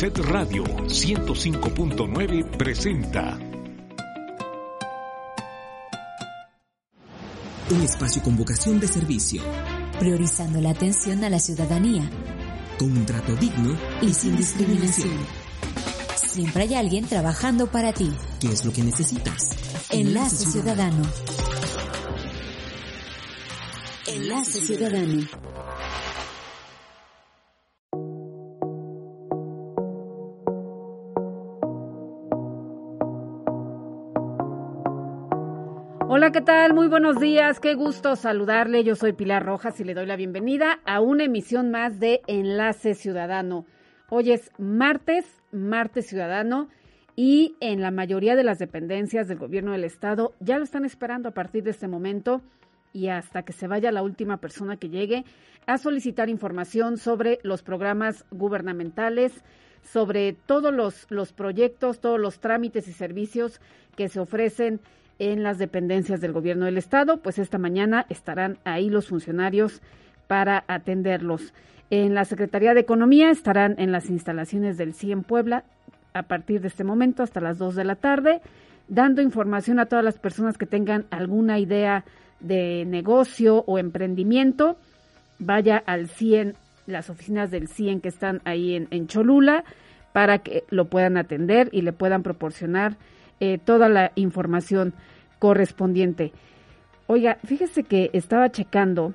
Set Radio 105.9 presenta. Un espacio con vocación de servicio. Priorizando la atención a la ciudadanía. Con un trato digno y, sin discriminación. Siempre hay alguien trabajando para ti. ¿Qué es lo que necesitas? Enlace Ciudadano. Enlace Ciudadano. ¿Qué tal? Muy buenos días. Qué gusto saludarle. Yo soy Pilar Rojas y le doy la bienvenida a una emisión más de Enlace Ciudadano. Hoy es martes, martes ciudadano, y en la mayoría de las dependencias del gobierno del estado ya lo están esperando a partir de este momento y hasta que se vaya la última persona que llegue a solicitar información sobre los programas gubernamentales, sobre todos los, los proyectos, todos los trámites y servicios que se ofrecen en las dependencias del gobierno del estado, pues esta mañana estarán ahí los funcionarios para atenderlos. En la Secretaría de Economía estarán en las instalaciones del CIE Puebla a partir de este momento hasta las 2 de la tarde, dando información a todas las personas que tengan alguna idea de negocio o emprendimiento. Vaya al CIEN, las oficinas del CIEN que están ahí en, en Cholula, para que lo puedan atender y le puedan proporcionar eh, toda la información correspondiente. Oiga, fíjese que estaba checando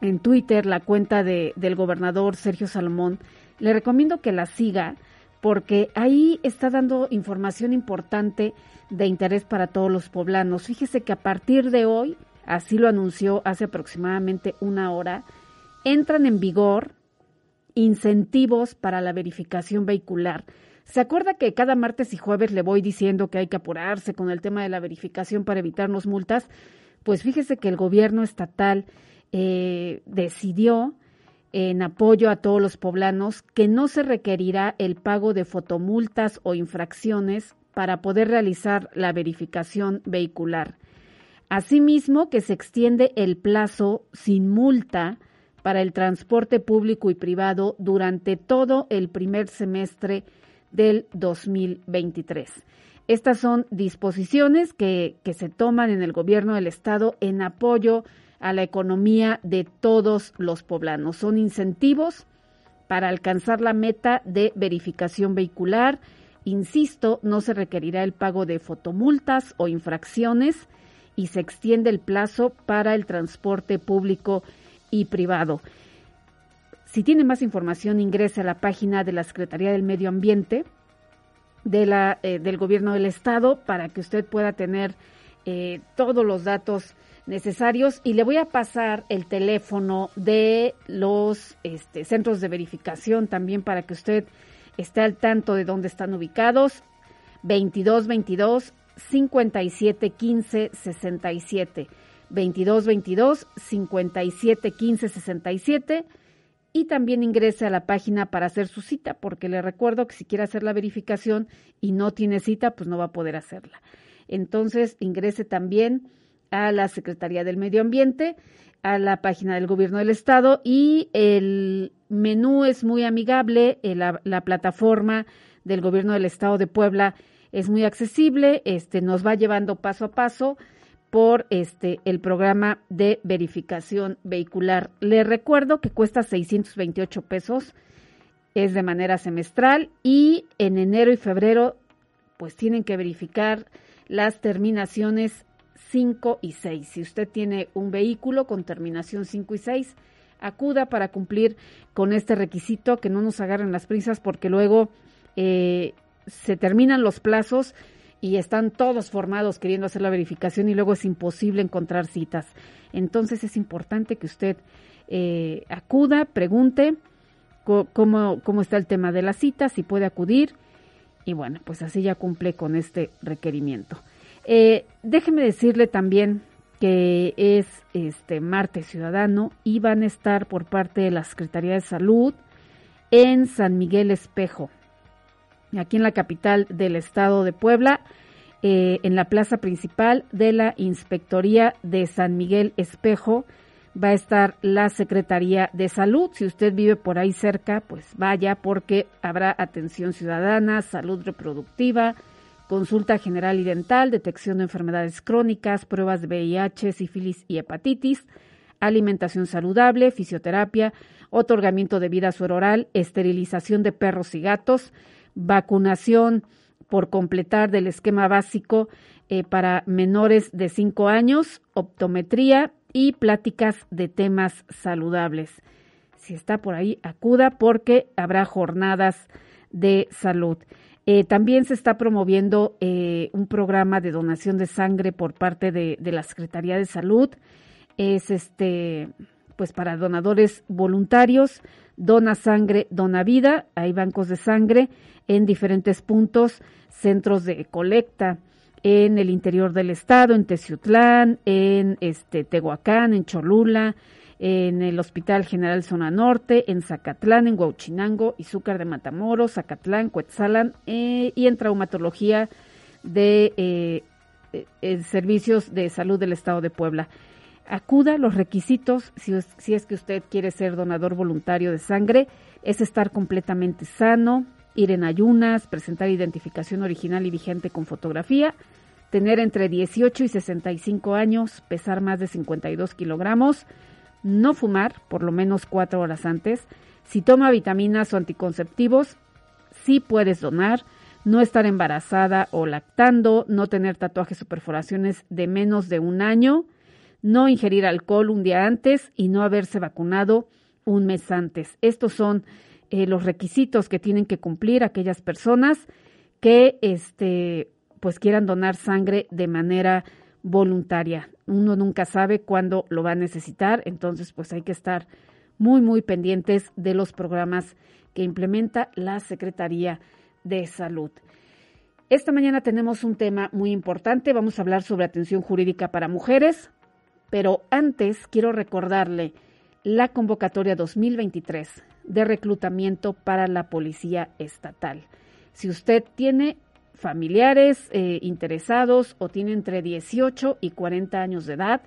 en Twitter la cuenta de, del gobernador Sergio Salomón. Le recomiendo que la siga porque ahí está dando información importante de interés para todos los poblanos. Fíjese que a partir de hoy, así lo anunció hace aproximadamente una hora, entran en vigor incentivos para la verificación vehicular. ¿Se acuerda que cada martes y jueves le voy diciendo que hay que apurarse con el tema de la verificación para evitarnos multas? Pues fíjese que el gobierno estatal eh, decidió en apoyo a todos los poblanos que no se requerirá el pago de fotomultas o infracciones para poder realizar la verificación vehicular. Asimismo, que se extiende el plazo sin multa para el transporte público y privado durante todo el primer semestre del 2023. Estas son disposiciones que, que se toman en el gobierno del Estado en apoyo a la economía de todos los poblanos. Son incentivos para alcanzar la meta de verificación vehicular. Insisto, no se requerirá el pago de fotomultas o infracciones y se extiende el plazo para el transporte público y privado. Si tiene más información, ingrese a la página de la Secretaría del Medio Ambiente eh, del Gobierno del Estado para que usted pueda tener eh, todos los datos necesarios. Y le voy a pasar el teléfono de los este, centros de verificación también para que usted esté al tanto de dónde están ubicados. 2222 57 15 67 2222 57 15 67 y también ingrese a la página para hacer su cita, porque le recuerdo que si quiere hacer la verificación y no tiene cita, pues no va a poder hacerla. Entonces, ingrese también a la Secretaría del Medio Ambiente, a la página del Gobierno del Estado y el menú es muy amigable, la plataforma del Gobierno del Estado de Puebla es muy accesible, este nos va llevando paso a paso por este el programa de verificación vehicular. Le recuerdo que cuesta 628 pesos, es de manera semestral y en enero y febrero pues tienen que verificar las terminaciones 5 y 6. Si usted tiene un vehículo con terminación 5 y 6, acuda para cumplir con este requisito, que no nos agarren las prisas porque luego eh, se terminan los plazos y están todos formados queriendo hacer la verificación y luego es imposible encontrar citas. Entonces es importante que usted eh, acuda, pregunte cómo, cómo está el tema de la cita, si puede acudir y bueno, pues así ya cumple con este requerimiento. Eh, déjeme decirle también que es este martes ciudadano y van a estar por parte de la Secretaría de Salud en San Miguel Espejo aquí en la capital del estado de Puebla, eh, en la plaza principal de la Inspectoría de San Miguel Espejo, va a estar la Secretaría de Salud. Si usted vive por ahí cerca, pues vaya porque habrá atención ciudadana, salud reproductiva, consulta general y dental, detección de enfermedades crónicas, pruebas de VIH, sífilis y hepatitis, alimentación saludable, fisioterapia, otorgamiento de vida oral, esterilización de perros y gatos, vacunación por completar del esquema básico eh, para menores de 5 años, optometría y pláticas de temas saludables. Si está por ahí, acuda porque habrá jornadas de salud. Eh, también se está promoviendo eh, un programa de donación de sangre por parte de, de, la Secretaría de Salud. Es este, pues para donadores voluntarios, dona sangre, dona vida. Hay bancos de sangre en diferentes puntos, centros de colecta en el interior del estado, en Teciutlán, en este Tehuacán, en Cholula, en el Hospital General Zona Norte, en Zacatlán, en Huauchinango, Izúcar de Matamoros, Zacatlán, Cuetzalan eh, y en traumatología de eh, eh, servicios de salud del estado de Puebla. Acuda, los requisitos, si, si es que usted quiere ser donador voluntario de sangre, es estar completamente sano, ir en ayunas, presentar identificación original y vigente con fotografía, tener entre 18 y 65 años, pesar más de 52 kilogramos, no fumar por lo menos cuatro horas antes, si toma vitaminas o anticonceptivos, sí puedes donar, no estar embarazada o lactando, no tener tatuajes o perforaciones de menos de un año, no ingerir alcohol un día antes y no haberse vacunado un mes antes. Estos son eh, los requisitos que tienen que cumplir aquellas personas que este, pues quieran donar sangre de manera voluntaria. Uno nunca sabe cuándo lo va a necesitar, entonces pues hay que estar muy, muy pendientes de los programas que implementa la Secretaría de Salud. Esta mañana tenemos un tema muy importante, vamos a hablar sobre atención jurídica para mujeres, pero antes quiero recordarle la convocatoria 2023 de reclutamiento para la Policía Estatal. Si usted tiene familiares eh, interesados o tiene entre 18 y 40 años de edad,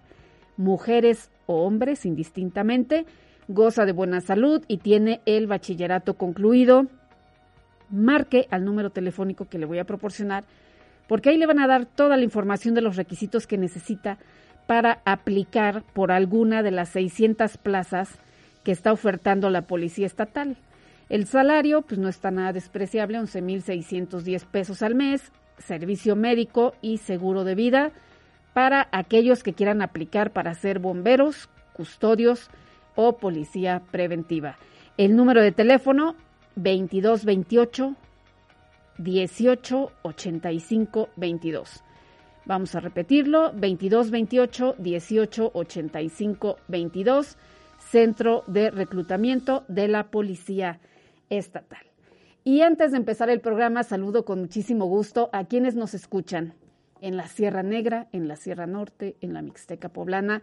mujeres o hombres indistintamente, goza de buena salud y tiene el bachillerato concluido, marque al número telefónico que le voy a proporcionar, porque ahí le van a dar toda la información de los requisitos que necesita para aplicar por alguna de las 600 plazas que está ofertando la Policía Estatal. El salario, pues no está nada despreciable, 11.610 pesos al mes, servicio médico y seguro de vida para aquellos que quieran aplicar para ser bomberos, custodios o policía preventiva. El número de teléfono 2228 1885 22. Vamos a repetirlo, 2228 1885 22, Centro de Reclutamiento de la Policía Estatal. Y antes de empezar el programa, saludo con muchísimo gusto a quienes nos escuchan en la Sierra Negra, en la Sierra Norte, en la Mixteca Poblana,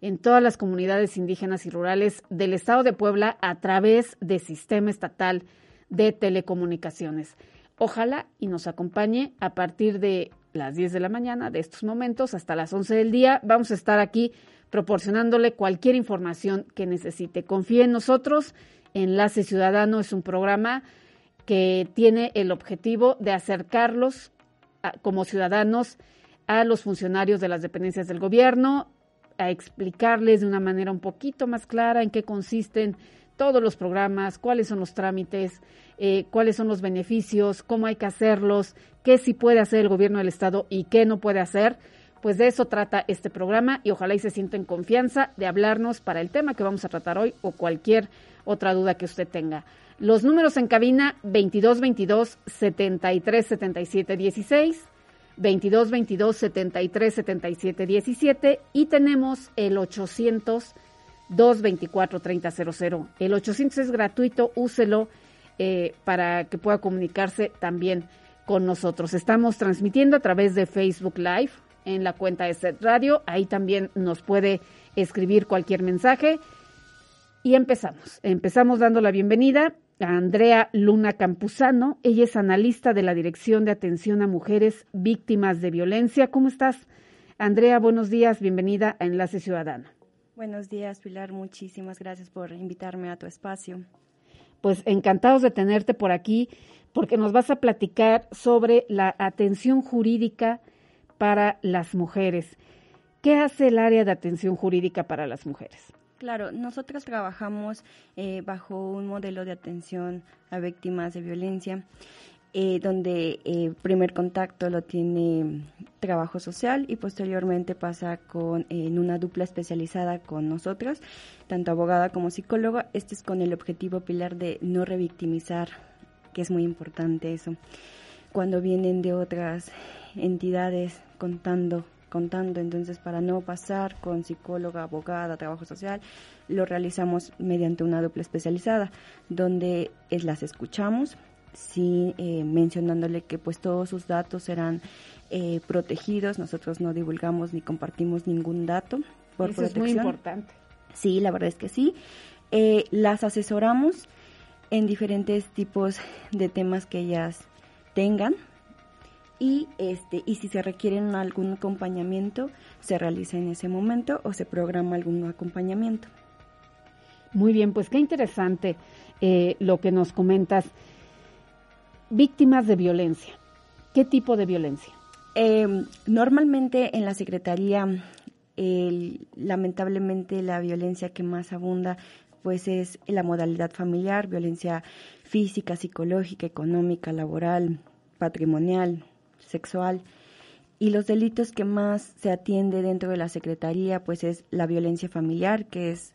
en todas las comunidades indígenas y rurales del Estado de Puebla a través del Sistema Estatal de Telecomunicaciones. Ojalá y nos acompañe a partir de las 10 de la mañana de estos momentos hasta las 11 del día. Vamos a estar aquí proporcionándole cualquier información que necesite. Confíe en nosotros. Enlace Ciudadano es un programa que tiene el objetivo de acercarlos como ciudadanos a los funcionarios de las dependencias del gobierno, a explicarles de una manera un poquito más clara en qué consisten todos los programas, cuáles son los trámites, eh, cuáles son los beneficios, cómo hay que hacerlos, qué sí puede hacer el gobierno del Estado y qué no puede hacer. Pues de eso trata este programa y ojalá y se sienten confianza de hablarnos para el tema que vamos a tratar hoy o cualquier otra duda que usted tenga. Los números en cabina 2222 73 77 16, 2222 73 77 17 y tenemos el 800 224 3000. El 800 es gratuito, úselo eh, para que pueda comunicarse también con nosotros. Estamos transmitiendo a través de Facebook Live en la cuenta de Set Radio. Ahí también nos puede escribir cualquier mensaje. Y empezamos. Empezamos dando la bienvenida a Andrea Luna Campuzano. Ella es analista de la Dirección de Atención a Mujeres Víctimas de Violencia. ¿Cómo estás? Andrea, buenos días. Bienvenida a Enlace Ciudadano. Buenos días, Pilar. Muchísimas gracias por invitarme a tu espacio. Pues encantados de tenerte por aquí porque nos vas a platicar sobre la atención jurídica para las mujeres. ¿Qué hace el área de atención jurídica para las mujeres? Claro, nosotros trabajamos eh, bajo un modelo de atención a víctimas de violencia eh, donde eh, primer contacto lo tiene trabajo social y posteriormente pasa con en una dupla especializada con nosotros, tanto abogada como psicóloga. Este es con el objetivo pilar de no revictimizar, que es muy importante eso. Cuando vienen de otras entidades contando contando, entonces para no pasar con psicóloga, abogada, trabajo social, lo realizamos mediante una dupla especializada, donde es, las escuchamos, sí eh, mencionándole que pues todos sus datos serán eh, protegidos, nosotros no divulgamos ni compartimos ningún dato por Eso es muy importante. Sí, la verdad es que sí. Eh, las asesoramos en diferentes tipos de temas que ellas tengan y este y si se requieren algún acompañamiento se realiza en ese momento o se programa algún acompañamiento. Muy bien, pues qué interesante lo que nos comentas. Víctimas de violencia. ¿Qué tipo de violencia? Em, normalmente en la Secretaría, lamentablemente la violencia que más abunda pues es la modalidad familiar, violencia física, psicológica, económica, laboral, patrimonial, sexual. Y los delitos que más se atiende dentro de la Secretaría pues es la violencia familiar, que es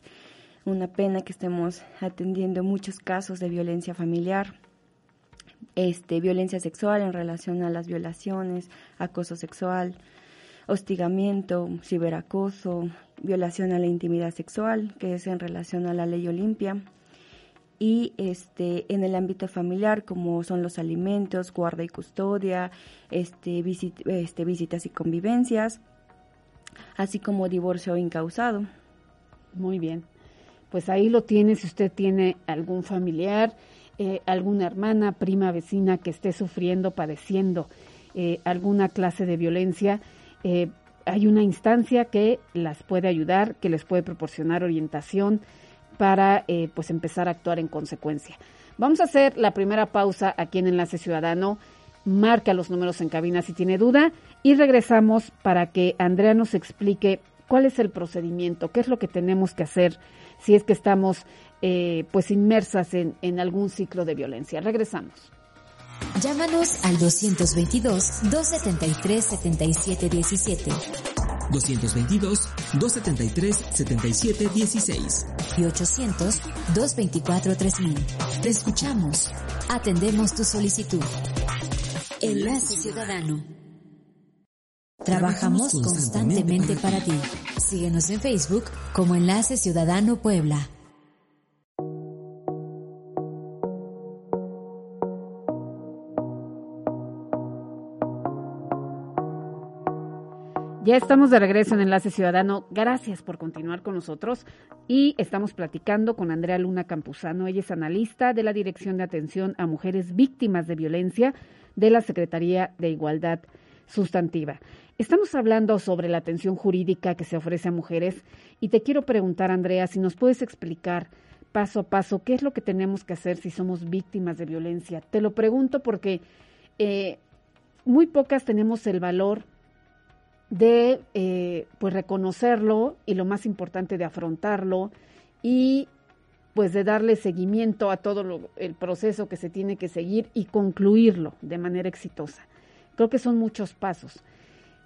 una pena que estemos atendiendo muchos casos de violencia familiar este, violencia sexual en relación a las violaciones, acoso sexual, hostigamiento, ciberacoso, violación a la intimidad sexual, que es en relación a la ley Olimpia, y este, en el ámbito familiar, como son los alimentos, guarda y custodia, este, este, visitas y convivencias, así como divorcio incausado. Muy bien. Pues ahí lo tiene, si usted tiene algún familiar eh, alguna hermana, prima, vecina que esté sufriendo, padeciendo eh, alguna clase de violencia, eh, hay una instancia que las puede ayudar, que les puede proporcionar orientación para pues empezar a actuar en consecuencia. Vamos a hacer la primera pausa aquí en Enlace Ciudadano. Marca los números en cabina si tiene duda y regresamos para que Andrea nos explique cuál es el procedimiento, qué es lo que tenemos que hacer si es que estamos eh, pues inmersas en, en algún ciclo de violencia. Regresamos. Llámanos al 222-273-7717. 222-273-7716. Y 800-224-3000. Te escuchamos. Atendemos tu solicitud. Enlace Ciudadano. Trabajamos constantemente para ti. Síguenos en Facebook como Enlace Ciudadano Puebla. Ya estamos de regreso en Enlace Ciudadano. Gracias por continuar con nosotros. Y estamos platicando con Andrea Luna Campuzano. Ella es analista de la Dirección de Atención a Mujeres Víctimas de Violencia de la Secretaría de Igualdad Sustantiva. Estamos hablando sobre la atención jurídica que se ofrece a mujeres y te quiero preguntar, Andrea, si nos puedes explicar paso a paso qué es lo que tenemos que hacer si somos víctimas de violencia. Te lo pregunto porque eh, muy pocas tenemos el valor de eh, pues reconocerlo y lo más importante de afrontarlo y pues de darle seguimiento a todo el proceso que se tiene que seguir y concluirlo de manera exitosa. Creo que son muchos pasos.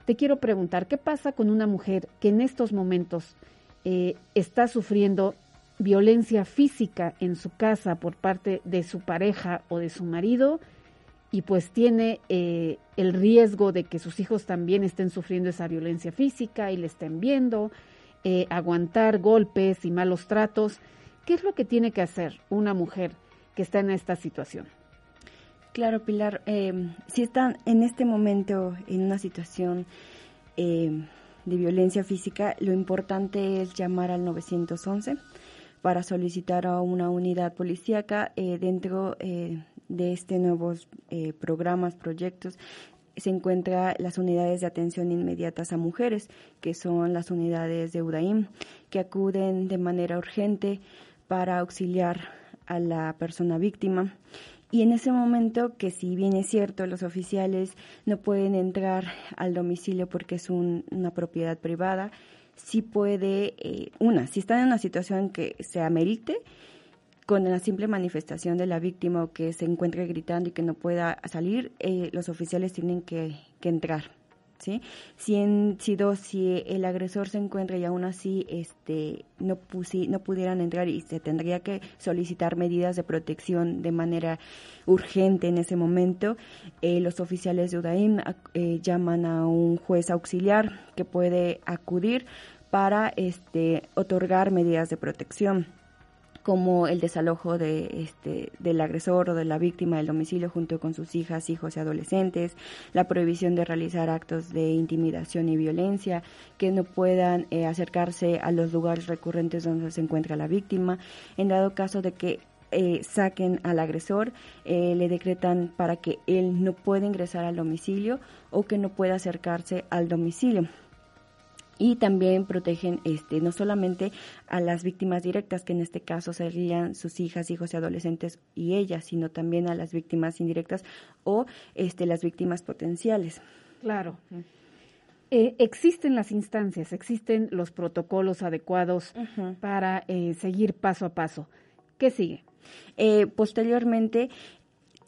Te quiero preguntar, ¿qué pasa con una mujer que en estos momentos eh, está sufriendo violencia física en su casa por parte de su pareja o de su marido y pues tiene eh, el riesgo de que sus hijos también estén sufriendo esa violencia física y le estén viendo, eh, aguantar golpes y malos tratos. ¿Qué es lo que tiene que hacer una mujer que está en esta situación? Claro, Pilar, eh, si están en este momento en una situación de violencia física, lo importante es llamar al 911 para solicitar a una unidad policíaca dentro de este nuevos eh, programas, proyectos, se encuentra las unidades de atención inmediatas a mujeres, que son las unidades de UDAIM, que acuden de manera urgente para auxiliar a la persona víctima. Y en ese momento, que si bien es cierto, los oficiales no pueden entrar al domicilio porque es una propiedad privada, sí puede, eh, una, si están en una situación que se amerite, con la simple manifestación de la víctima o que se encuentre gritando y que no pueda salir, eh, los oficiales tienen que, entrar. ¿sí? Si, en, si, dos, si el agresor se encuentra y aún así este, no, pusi, no pudieran entrar y se tendría que solicitar medidas de protección de manera urgente en ese momento, eh, los oficiales de UDAIM eh, llaman a un juez auxiliar que puede acudir para este, otorgar medidas de protección como el desalojo de, este, del agresor o de la víctima del domicilio junto con sus hijas, hijos y adolescentes, la prohibición de realizar actos de intimidación y violencia, que no puedan eh, acercarse a los lugares recurrentes donde se encuentra la víctima, en dado caso de que eh, saquen al agresor, eh, le decretan para que él no pueda ingresar al domicilio o que no pueda acercarse al domicilio y también protegen este no solamente a las víctimas directas que en este caso serían sus hijas, hijos y adolescentes y ellas, sino también a las víctimas indirectas o este las víctimas potenciales. Claro. Eh, existen las instancias, existen los protocolos adecuados para eh, seguir paso a paso. ¿Qué sigue? Eh, posteriormente,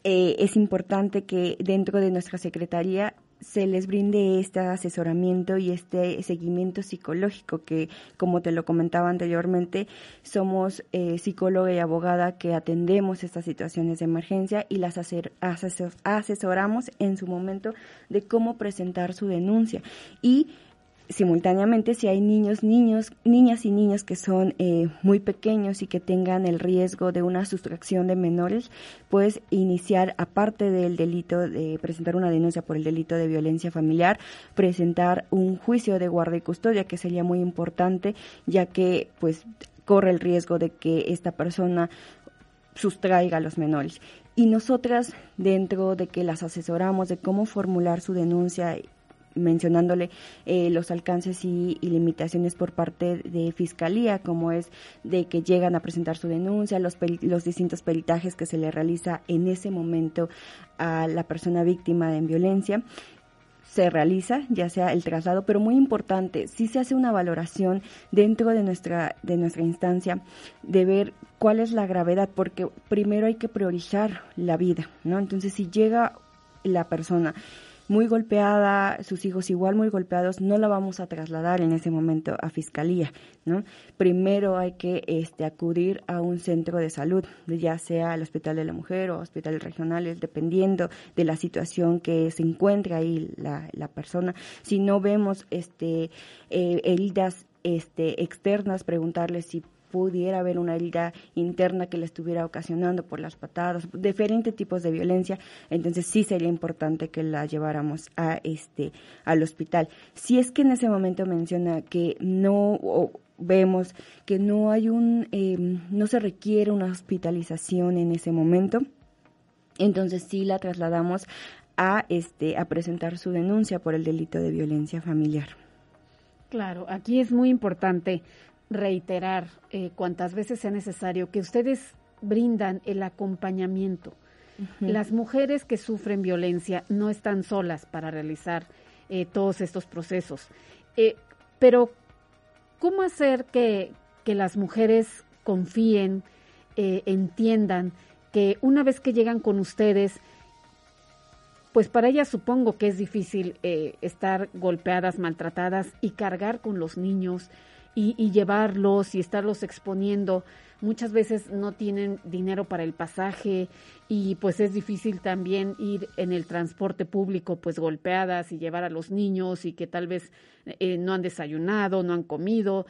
es importante que dentro de nuestra Secretaría se les brinde este asesoramiento y este seguimiento psicológico que, como te lo comentaba anteriormente, somos eh, psicóloga y abogada que atendemos estas situaciones de emergencia y las asesoramos en su momento de cómo presentar su denuncia. Y simultáneamente si hay niños, niños, niñas y niños que son eh, muy pequeños y que tengan el riesgo de una sustracción de menores, pues iniciar, aparte del delito de presentar una denuncia por el delito de violencia familiar, presentar un juicio de guarda y custodia, que sería muy importante, ya que pues corre el riesgo de que esta persona sustraiga a los menores. Y nosotras, dentro de que las asesoramos de cómo formular su denuncia mencionándole eh, los alcances y, limitaciones por parte de Fiscalía, como es de que llegan a presentar su denuncia, los, los distintos peritajes que se le realiza en ese momento a la persona víctima de violencia se realiza, ya sea el traslado, pero muy importante, si se hace una valoración dentro de nuestra, de nuestra instancia de ver cuál es la gravedad, porque primero hay que priorizar la vida, ¿no? Entonces, si llega la persona muy golpeada, sus hijos igual muy golpeados, no la vamos a trasladar en ese momento a fiscalía, ¿no? Primero hay que este, acudir a un centro de salud, ya sea el Hospital de la Mujer o hospitales regionales, dependiendo de la situación que se encuentre ahí la, la persona. Si no vemos este, eh, heridas este, externas, preguntarle si pudiera haber una herida interna que le estuviera ocasionando por las patadas, diferentes tipos de violencia, entonces sí sería importante que la lleváramos a este al hospital. Si es que en ese momento menciona que no vemos que no hay un em, no se requiere una hospitalización en ese momento, entonces sí la trasladamos a este a presentar su denuncia por el delito de violencia familiar. Claro, aquí es muy importante reiterar eh, cuantas veces sea necesario que ustedes brindan el acompañamiento. Las mujeres que sufren violencia no están solas para realizar eh, todos estos procesos. Eh, pero, ¿cómo hacer que, que las mujeres confíen, entiendan que una vez que llegan con ustedes, pues para ellas supongo que es difícil estar golpeadas, maltratadas y cargar con los niños, y, llevarlos y estarlos exponiendo. Muchas veces no tienen dinero para el pasaje y pues es difícil también ir en el transporte público pues golpeadas y llevar a los niños y que tal vez eh, no han desayunado, no han comido.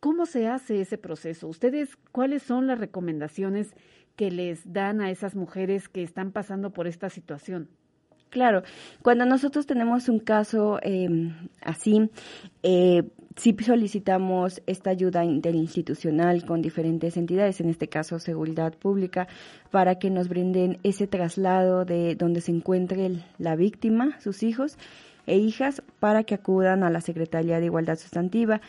¿Cómo se hace ese proceso? ¿Ustedes cuáles son las recomendaciones que les dan a esas mujeres que están pasando por esta situación? Claro, cuando nosotros tenemos un caso em, así, eh, sí solicitamos esta ayuda interinstitucional con diferentes entidades, en este caso Seguridad Pública, para que nos brinden ese traslado de donde se encuentre la víctima, sus hijos e hijas, para que acudan a la Secretaría de Igualdad Sustantiva.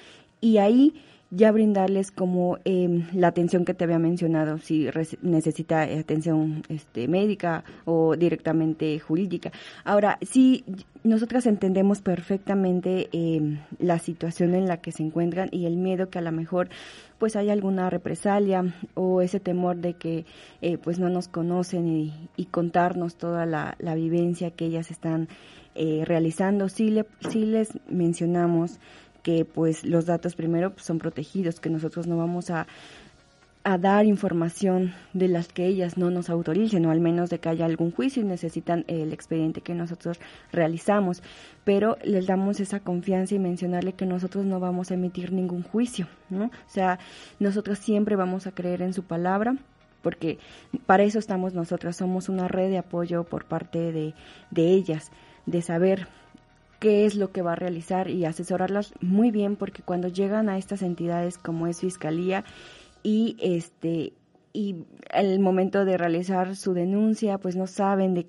Y ahí ya brindarles como eh, la atención que te había mencionado, si necesita atención este, médica o directamente jurídica. Ahora, sí, nosotras entendemos perfectamente eh, la situación en la que se encuentran y el miedo que a lo mejor pues hay alguna represalia o ese temor de que eh, pues no nos conocen y, contarnos toda la, la, vivencia que ellas están eh, realizando. Sí, le, sí les mencionamos que pues los datos primero pues, son protegidos, que nosotros no vamos a, a dar información de las que ellas no nos autoricen o al menos de que haya algún juicio y necesitan el expediente que nosotros realizamos. Pero les damos esa confianza y mencionarle que nosotros no vamos a emitir ningún juicio, ¿no? O sea, nosotros siempre vamos a creer en su palabra porque para eso estamos nosotras, somos una red de apoyo por parte de, de ellas, de saber qué es lo que va a realizar y asesorarlas muy bien porque cuando llegan a estas entidades como es Fiscalía y este y el momento de realizar su denuncia, pues no saben de,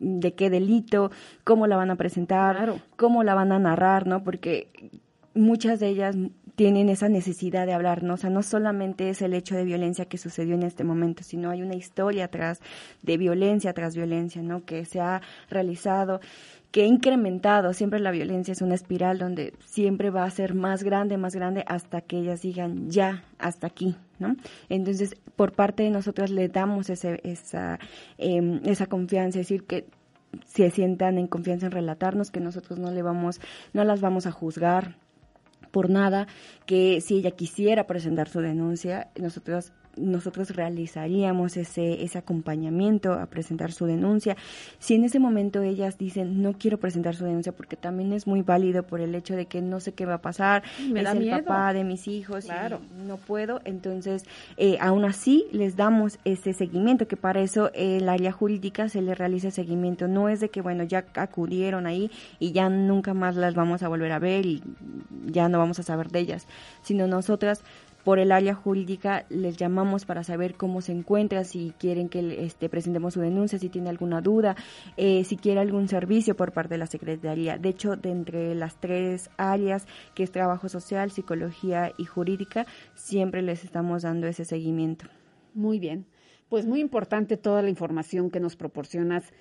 de, qué delito, cómo la van a presentar, cómo la van a narrar, ¿no? Porque muchas de ellas tienen esa necesidad de hablar, ¿no? O sea, no solamente es el hecho de violencia que sucedió en este momento, sino hay una historia atrás de violencia tras violencia, ¿no? Que se ha realizado que ha incrementado, siempre la violencia es una espiral donde siempre va a ser más grande, más grande, hasta que ellas digan ya, hasta aquí, ¿no? Entonces, por parte de nosotros le damos ese, esa, eh, esa confianza, decir que se sientan en confianza en relatarnos, que nosotros no le vamos, no las vamos a juzgar por nada, que si ella quisiera presentar su denuncia, nosotros nosotros realizaríamos ese, ese acompañamiento a presentar su denuncia. Si en ese momento ellas dicen no quiero presentar su denuncia porque también es muy válido por el hecho de que no sé qué va a pasar, Me es da el miedo. papá de mis hijos Claro. y no puedo, entonces eh, aún así les damos ese seguimiento que para eso eh, el área jurídica se le realiza seguimiento, no es de que bueno ya acudieron ahí y ya nunca más las vamos a volver a ver y ya no vamos a saber de ellas, sino nosotras por el área jurídica les llamamos para saber cómo se encuentra, si quieren que este, presentemos su denuncia, si tiene alguna duda, eh, si quiere algún servicio por parte de la Secretaría. De hecho, de entre las tres áreas, que es trabajo social, psicología y jurídica, siempre les estamos dando ese seguimiento. Muy bien. Pues muy importante toda la información que nos proporcionas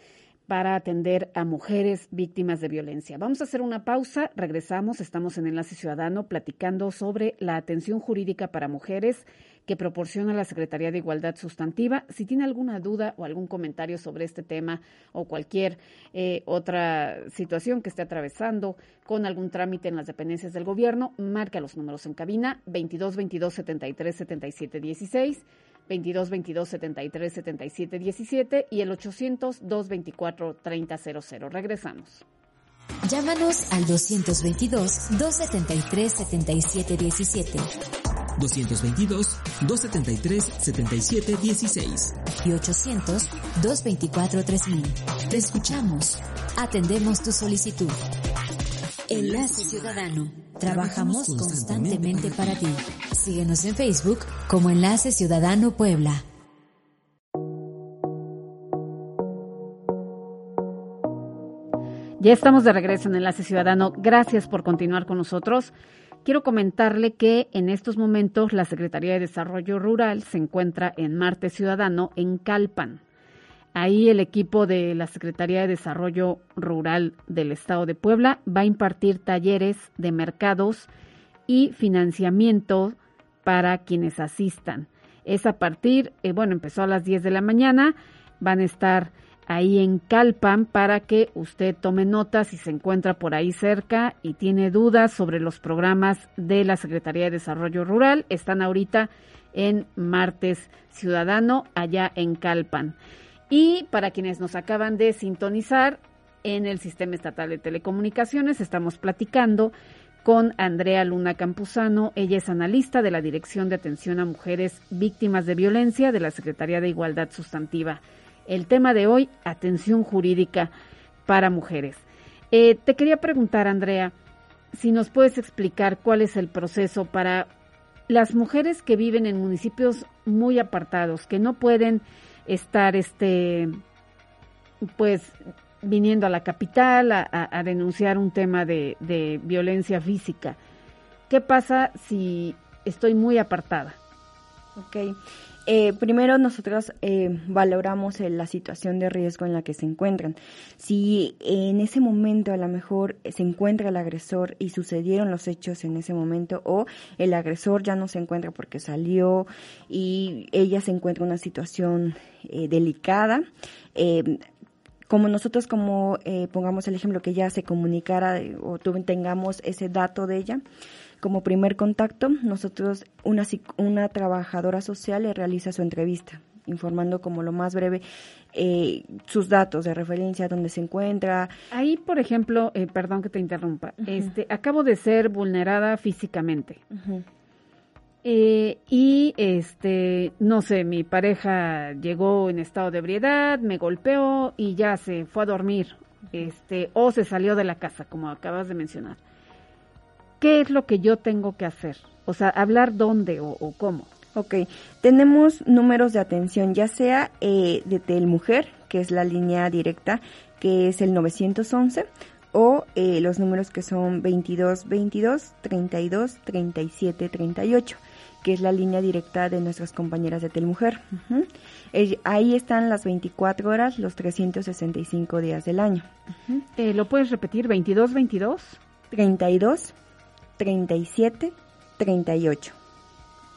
para atender a mujeres víctimas de violencia. Vamos a hacer una pausa, regresamos, estamos en Enlace Ciudadano platicando sobre la atención jurídica para mujeres que proporciona la Secretaría de Igualdad Sustantiva. Si tiene alguna duda o algún comentario sobre este tema o cualquier eh, otra situación que esté atravesando con algún trámite en las dependencias del gobierno, marca los números en cabina 22 22 73 77 16 22 22 73 77 17 y el 800 224 3000. Regresamos. Llámanos al 222 273 77 17 222 273 77 16 y 800 224 3000. Te escuchamos. Atendemos tu solicitud. Enlace Ciudadano. Trabajamos constantemente para ti. Síguenos en Facebook como Enlace Ciudadano Puebla. Ya estamos de regreso en Enlace Ciudadano. Gracias por continuar con nosotros. Quiero comentarle que en estos momentos la Secretaría de Desarrollo Rural se encuentra en Marte Ciudadano en Calpan. Ahí el equipo de la Secretaría de Desarrollo Rural del Estado de Puebla va a impartir talleres de mercados y financiamiento para quienes asistan. Es a partir, eh, bueno, empezó a las 10 de la mañana, van a estar ahí en Calpan para que usted tome nota si se encuentra por ahí cerca y tiene dudas sobre los programas de la Secretaría de Desarrollo Rural. Están ahorita en Martes Ciudadano, allá en Calpan. Y para quienes nos acaban de sintonizar en el Sistema Estatal de Telecomunicaciones, estamos platicando con Andrea Luna Campuzano. Ella es analista de la Dirección de Atención a Mujeres Víctimas de Violencia de la Secretaría de Igualdad Sustantiva. El tema de hoy, atención jurídica para mujeres. Eh, te quería preguntar, Andrea, si nos puedes explicar cuál es el proceso para las mujeres que viven en municipios muy apartados, que no pueden estar, este, pues, viniendo a la capital a, denunciar un tema de, de violencia física. ¿Qué pasa si estoy muy apartada? Ok. Eh, primero nosotros eh, valoramos la situación de riesgo en la que se encuentran. Si en ese momento a lo mejor se encuentra el agresor y sucedieron los hechos en ese momento o el agresor ya no se encuentra porque salió y ella se encuentra en una situación eh, delicada, como nosotros como pongamos el ejemplo que ya se comunicara o tengamos ese dato de ella, como primer contacto, nosotros, una, una trabajadora social le realiza su entrevista, informando como lo más breve eh, sus datos de referencia, dónde se encuentra. Ahí, por ejemplo, eh, perdón que te interrumpa, este, acabo de ser vulnerada físicamente. Eh, y este, no sé, mi pareja llegó en estado de ebriedad, me golpeó y ya se fue a dormir, este, o se salió de la casa, como acabas de mencionar. ¿qué es lo que yo tengo que hacer? O sea, hablar dónde o, cómo. Ok, tenemos números de atención, ya sea eh, de Telmujer, que es la línea directa, que es el 911, o eh, los números que son 22 22 32 37 38 que es la línea directa de nuestras compañeras de Telmujer. ahí están las 24 horas, los 365 días del año. Eh, ¿Lo puedes repetir? ¿22, 22? 32, 37 38.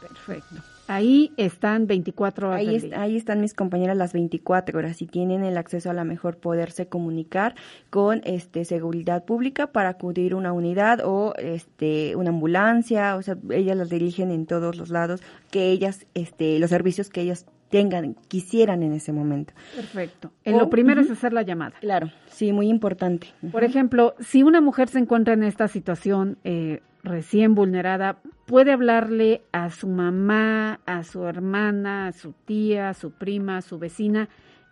Perfecto. Ahí están 24 horas. Ahí, ahí están mis compañeras las 24 horas y tienen el acceso a la mejor poderse comunicar con este seguridad pública para acudir a una unidad o este una ambulancia, o sea, ellas las dirigen en todos los lados que ellas este los servicios que ellas tengan, quisieran en ese momento. Perfecto. En lo primero es hacer la llamada. Claro, sí, muy importante. Por ejemplo, si una mujer se encuentra en esta situación eh, recién vulnerada, puede hablarle a su mamá, a su hermana, a su tía, a su prima, a su vecina,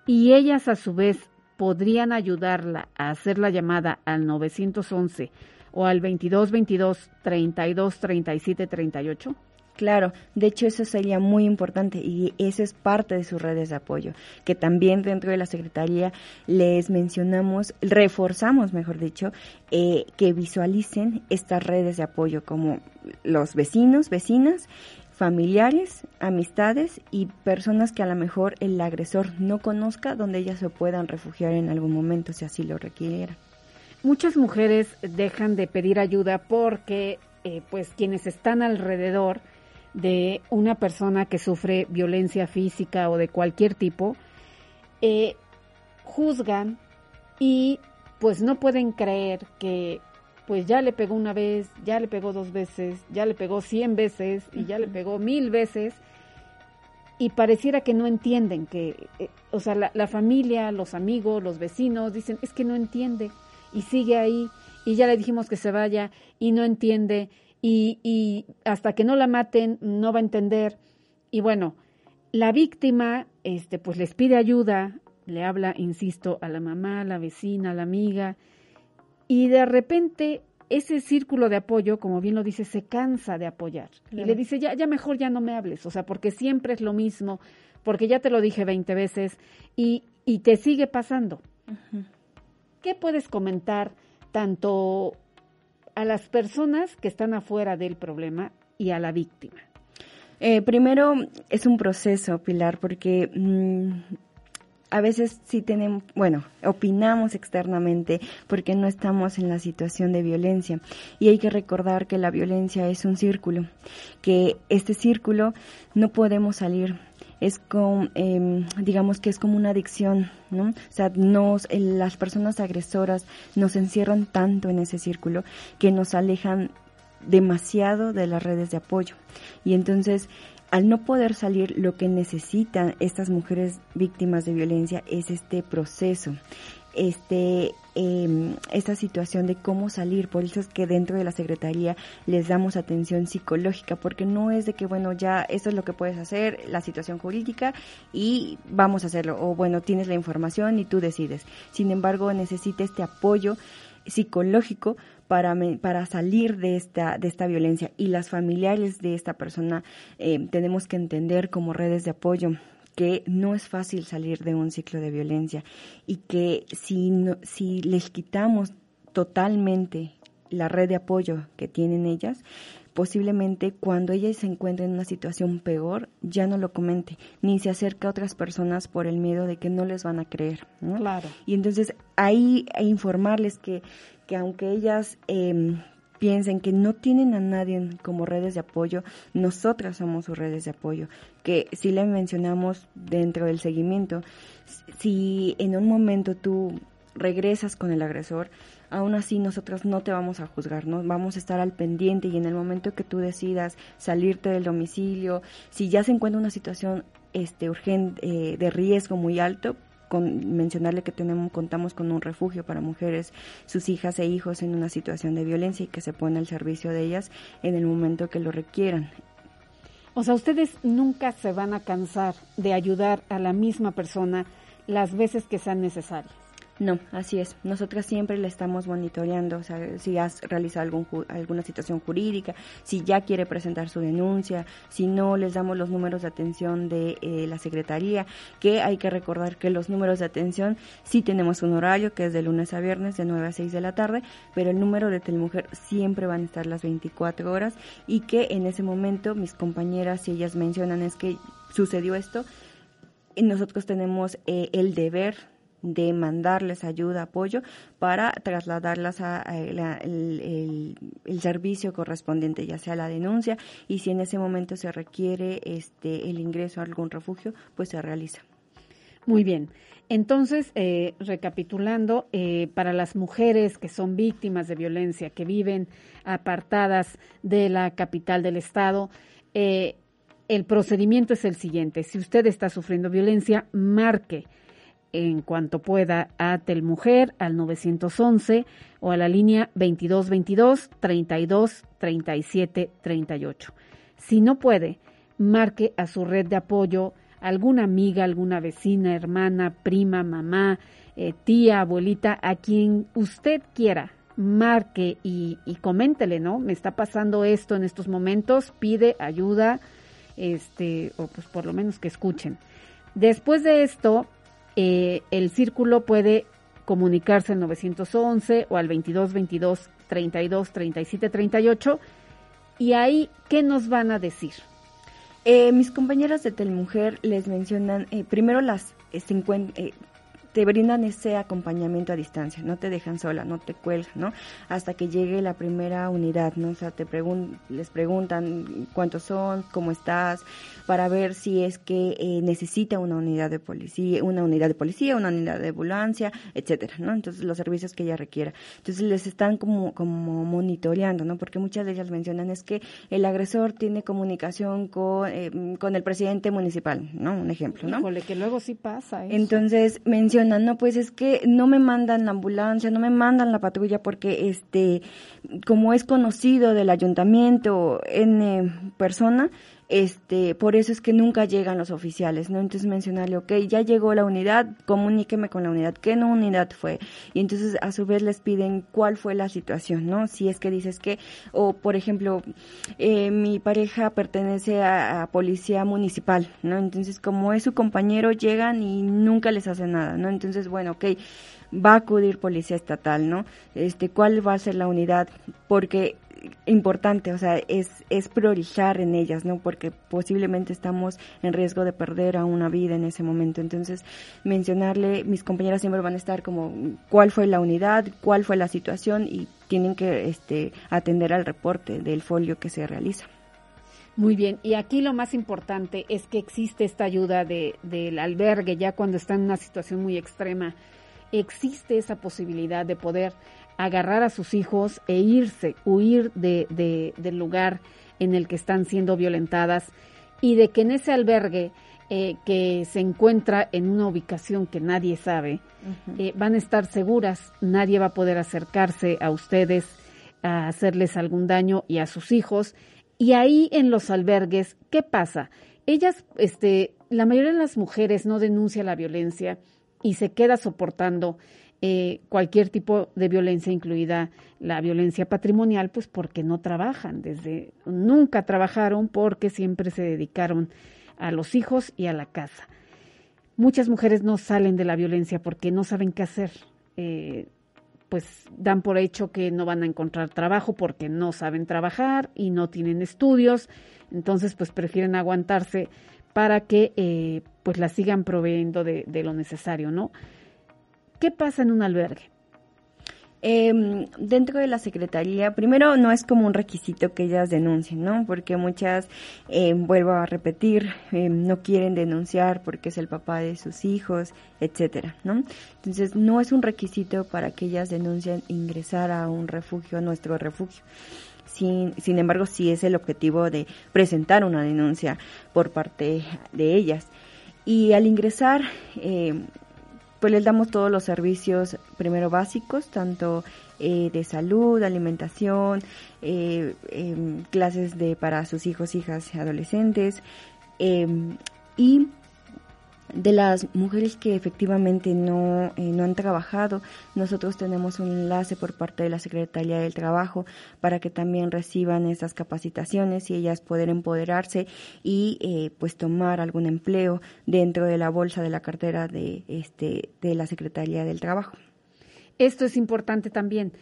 y ellas a su vez podrían ayudarla a hacer la llamada al 911 o al 2222 32 37 38. Claro, de hecho eso sería muy importante y eso es parte de sus redes de apoyo, que también dentro de la Secretaría les mencionamos, reforzamos, mejor dicho, eh, que visualicen estas redes de apoyo como los vecinos, vecinas, familiares, amistades y personas que a lo mejor el agresor no conozca donde ellas se puedan refugiar en algún momento si así lo requiera. Muchas mujeres dejan de pedir ayuda porque eh, pues quienes están alrededor de una persona que sufre violencia física o de cualquier tipo, eh, juzgan y pues no pueden creer que pues ya le pegó una vez, ya le pegó dos veces, ya le pegó cien veces y ya le pegó mil veces y pareciera que no entienden que, eh, o sea, la, la, familia, los amigos, los vecinos dicen, es que no entiende y sigue ahí y ya le dijimos que se vaya y no entiende y, hasta que no la maten no va a entender. Y bueno, la víctima este, pues les pide ayuda, le habla, insisto, a la mamá, a la vecina, a la amiga, y de repente ese círculo de apoyo, como bien lo dice, se cansa de apoyar. Y le dice, ya, ya mejor ya no me hables, o sea, porque siempre es lo mismo, porque ya te lo dije 20 veces y, y te sigue pasando. ¿Qué puedes comentar tanto a las personas que están afuera del problema y a la víctima? Eh, primero, es un proceso, Pilar, porque mm, a veces sí tenemos, bueno, opinamos externamente porque no estamos en la situación de violencia. Y hay que recordar que la violencia es un círculo, que este círculo no podemos salir es como, em, digamos que es como una adicción, ¿no? O sea, nos, las personas agresoras nos encierran tanto en ese círculo que nos alejan demasiado de las redes de apoyo. Y entonces, al no poder salir, lo que necesitan estas mujeres víctimas de violencia es este proceso, este eh, esta situación de cómo salir. Por eso es que dentro de la Secretaría les damos atención psicológica, porque no es de que, bueno, ya esto es lo que puedes hacer, la situación jurídica, y vamos a hacerlo. O bueno, tienes la información y tú decides. Sin embargo, necesita este apoyo psicológico para, para salir de esta, de esta violencia. Y las familiares de esta persona eh, tenemos que entender como redes de apoyo que no es fácil salir de un ciclo de violencia y que si, si les quitamos totalmente la red de apoyo que tienen ellas, posiblemente cuando ella se encuentre en una situación peor, ya no lo comente, ni se acerca a otras personas por el miedo de que no les van a creer. Claro. Y entonces ahí informarles que, que aunque ellas eh, piensen que no tienen a nadie como redes de apoyo, nosotras somos sus redes de apoyo, que si le mencionamos dentro del seguimiento, si en un momento tú regresas con el agresor, aún así nosotros no te vamos a juzgar, ¿no? Vamos a estar al pendiente y en el momento que tú decidas salirte del domicilio, si ya se encuentra una situación este urgente eh, de riesgo muy alto, con mencionarle que tenemos contamos con un refugio para mujeres, sus hijas e hijos en una situación de violencia y que se pone al servicio de ellas en el momento que lo requieran. O sea, ustedes nunca se van a cansar de ayudar a la misma persona las veces que sean necesarias. No, así es. Nosotras siempre le estamos monitoreando, o sea, si has realizado algún, alguna situación jurídica, si ya quiere presentar su denuncia, si no, les damos los números de atención de eh, la Secretaría, que hay que recordar que los números de atención sí tenemos un horario que es de lunes a viernes de 9 a 6 de la tarde, pero el número de Telemujer siempre van a estar las 24 horas y que en ese momento mis compañeras, si ellas mencionan es que sucedió esto, nosotros tenemos eh, el deber de mandarles ayuda, apoyo, para trasladarlas a, el, servicio correspondiente, ya sea la denuncia, y si en ese momento se requiere este el ingreso a algún refugio, pues se realiza. Muy bien. Entonces, eh, recapitulando, eh, para las mujeres que son víctimas de violencia, que viven apartadas de la capital del Estado, eh, el procedimiento es el siguiente. Si usted está sufriendo violencia, marque en cuanto pueda a Telmujer al 911 o a la línea 2222 32 37 38. Si no puede, marque a su red de apoyo alguna amiga, alguna vecina, hermana, prima, mamá, eh, tía, abuelita, a quien usted quiera, marque y, y coméntele, ¿no? Me está pasando esto en estos momentos, pide ayuda, este, o pues por lo menos que escuchen. Después de esto, eh, el círculo puede comunicarse al 911 o al 2222 32 37 38 y ahí qué nos van a decir. Eh, mis compañeras de Telmujer les mencionan eh, primero las eh, te brindan ese acompañamiento a distancia, no te dejan sola, no te cuelgan, ¿no? Hasta que llegue la primera unidad, ¿no? O sea, te pregun les preguntan cuántos son, cómo estás, para ver si es que eh, necesita una unidad de policía, una unidad de policía, una unidad de ambulancia, etcétera, ¿no? Entonces, los servicios que ella requiera. Entonces, les están como, como monitoreando, ¿no? Porque muchas de ellas mencionan es que el agresor tiene comunicación con, eh, con el presidente municipal, ¿no? Un ejemplo, ¿no? Híjole, que luego sí pasa eso. Entonces, mencionan no, pues es que no me mandan la ambulancia, no me mandan la patrulla porque este, como es conocido del ayuntamiento en persona, este, por eso es que nunca llegan los oficiales, ¿no? Entonces mencionarle, ok, ya llegó la unidad, comuníqueme con la unidad, ¿qué no unidad fue? Y entonces a su vez les piden cuál fue la situación, ¿no? Si es que dices que, o por ejemplo, eh, mi pareja pertenece a, a, policía municipal, ¿no? Entonces como es su compañero, llegan y nunca les hacen nada, ¿no? Entonces, bueno, ok va a acudir policía estatal, ¿no? Este, ¿cuál va a ser la unidad? Porque importante, o sea, es, es priorizar en ellas, ¿no? Porque posiblemente estamos en riesgo de perder a una vida en ese momento. Entonces, mencionarle, mis compañeras siempre van a estar como cuál fue la unidad, cuál fue la situación y tienen que este, atender al reporte del folio que se realiza. Muy bien, y aquí lo más importante es que existe esta ayuda de, del albergue ya cuando está en una situación muy extrema. Existe esa posibilidad de poder agarrar a sus hijos e irse, huir de, del lugar en el que están siendo violentadas y de que en ese albergue eh, que se encuentra en una ubicación que nadie sabe, eh, van a estar seguras, nadie va a poder acercarse a ustedes a hacerles algún daño y a sus hijos. Y ahí en los albergues, ¿qué pasa? Ellas, este, la mayoría de las mujeres no denuncia la violencia y se queda soportando eh, cualquier tipo de violencia, incluida la violencia patrimonial, pues porque no trabajan, desde nunca trabajaron porque siempre se dedicaron a los hijos y a la casa. Muchas mujeres no salen de la violencia porque no saben qué hacer. Eh, pues dan por hecho que no van a encontrar trabajo porque no saben trabajar y no tienen estudios, entonces pues prefieren aguantarse para que eh, pues la sigan proveyendo de, de lo necesario, ¿no? ¿Qué pasa en un albergue? Eh, dentro de la secretaría, primero no es como un requisito que ellas denuncien, ¿no? Porque muchas, eh, vuelvo a repetir, eh, no quieren denunciar porque es el papá de sus hijos, etcétera, ¿no? Entonces no es un requisito para que ellas denuncien ingresar a un refugio, a nuestro refugio. Sin, sin embargo, sí es el objetivo de presentar una denuncia por parte de ellas. Y al ingresar, pues les damos todos los servicios primero básicos, tanto eh, de salud, alimentación, eh, em, clases de para sus hijos, hijas, adolescentes em, y de las mujeres que efectivamente no, eh, no han trabajado, nosotros tenemos un enlace por parte de la Secretaría del Trabajo para que también reciban esas capacitaciones y ellas poder empoderarse y eh, pues tomar algún empleo dentro de la bolsa de la cartera de, este, de la Secretaría del Trabajo. Esto es importante también.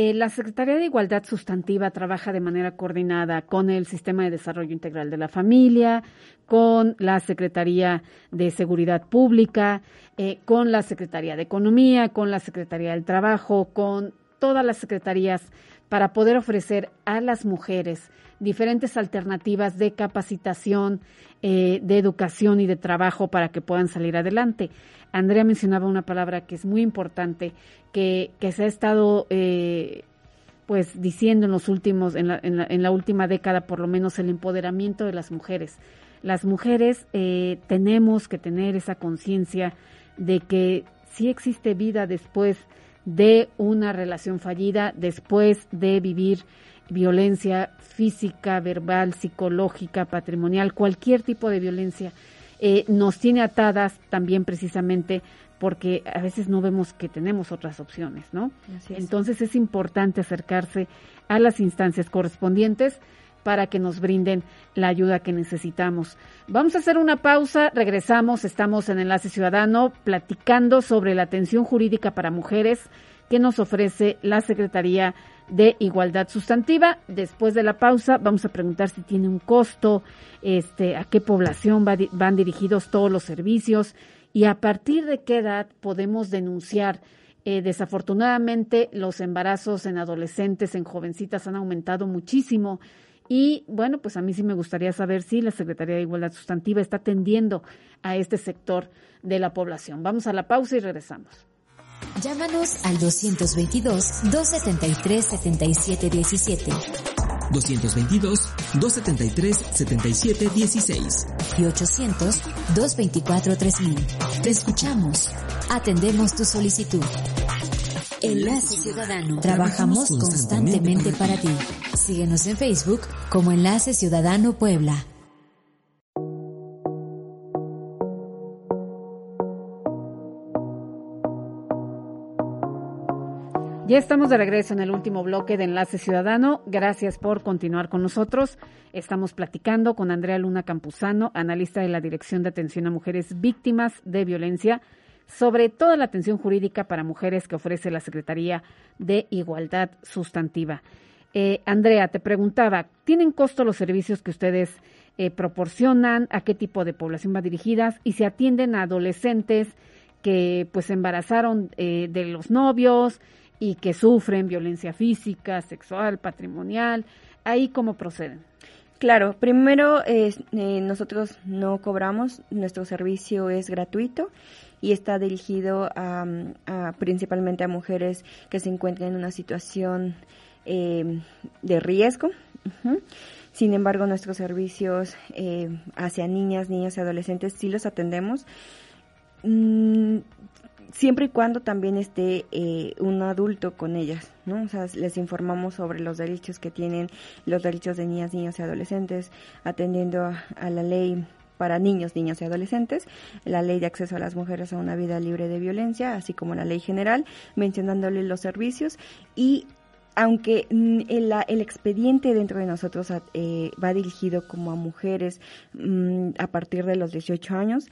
Eh, la Secretaría de Igualdad Sustantiva trabaja de manera coordinada con el Sistema de Desarrollo Integral de la Familia, con la Secretaría de Seguridad Pública, eh, con la Secretaría de Economía, con la Secretaría del Trabajo, con todas las secretarías para poder ofrecer a las mujeres diferentes alternativas de capacitación, eh, de educación y de trabajo para que puedan salir adelante. Andrea mencionaba una palabra que es muy importante, que, que se ha estado eh, pues diciendo en los últimos, en la, en, la, en la, última década por lo menos, el empoderamiento de las mujeres. Las mujeres eh, tenemos que tener esa conciencia de que sí existe vida después de una relación fallida, después de vivir violencia física, verbal, psicológica, patrimonial, cualquier tipo de violencia, eh, nos tiene atadas también precisamente porque a veces no vemos que tenemos otras opciones, ¿no? Es. Entonces es importante acercarse a las instancias correspondientes para que nos brinden la ayuda que necesitamos. Vamos a hacer una pausa, regresamos, estamos en Enlace Ciudadano platicando sobre la atención jurídica para mujeres que nos ofrece la Secretaría de Igualdad Sustantiva. Después de la pausa vamos a preguntar si tiene un costo, este, a qué población va, van dirigidos todos los servicios y a partir de qué edad podemos denunciar. Eh, desafortunadamente los embarazos en adolescentes, en jovencitas han aumentado muchísimo. Y bueno, pues a mí sí me gustaría saber si la Secretaría de Igualdad Sustantiva está atendiendo a este sector de la población. Vamos a la pausa y regresamos. Llámanos al 222-273-7717. 222-273-7716. Y 800-224-3000. Te escuchamos. Atendemos tu solicitud. Enlace Ciudadano. Trabajamos constantemente para ti. Síguenos en Facebook como Enlace Ciudadano Puebla. Ya estamos de regreso en el último bloque de Enlace Ciudadano. Gracias por continuar con nosotros. Estamos platicando con Andrea Luna Campuzano, analista de la Dirección de Atención a Mujeres Víctimas de Violencia, sobre toda la atención jurídica para mujeres que ofrece la Secretaría de Igualdad Sustantiva. Eh, Andrea, te preguntaba, ¿tienen costo los servicios que ustedes eh, proporcionan? ¿A qué tipo de población va dirigidas? ¿Y se atienden a adolescentes que pues se embarazaron eh, de los novios? Y que sufren violencia física, sexual, patrimonial. Ahí cómo proceden. Claro, primero eh, nosotros no cobramos, nuestro servicio es gratuito y está dirigido a, principalmente a mujeres que se encuentran en una situación eh, de riesgo. Sin embargo, nuestros servicios eh, hacia niñas, niños y adolescentes sí los atendemos. Mm, siempre y cuando también esté eh, un adulto con ellas, ¿no? O sea, les informamos sobre los derechos que tienen, los derechos de niñas, niños y adolescentes, atendiendo a, la ley para niños, niñas y adolescentes, la ley de acceso a las mujeres a una vida libre de violencia, así como la ley general, mencionándole los servicios y aunque mm, el, el, expediente dentro de nosotros eh, va dirigido como a mujeres mm, a partir de los 18 años,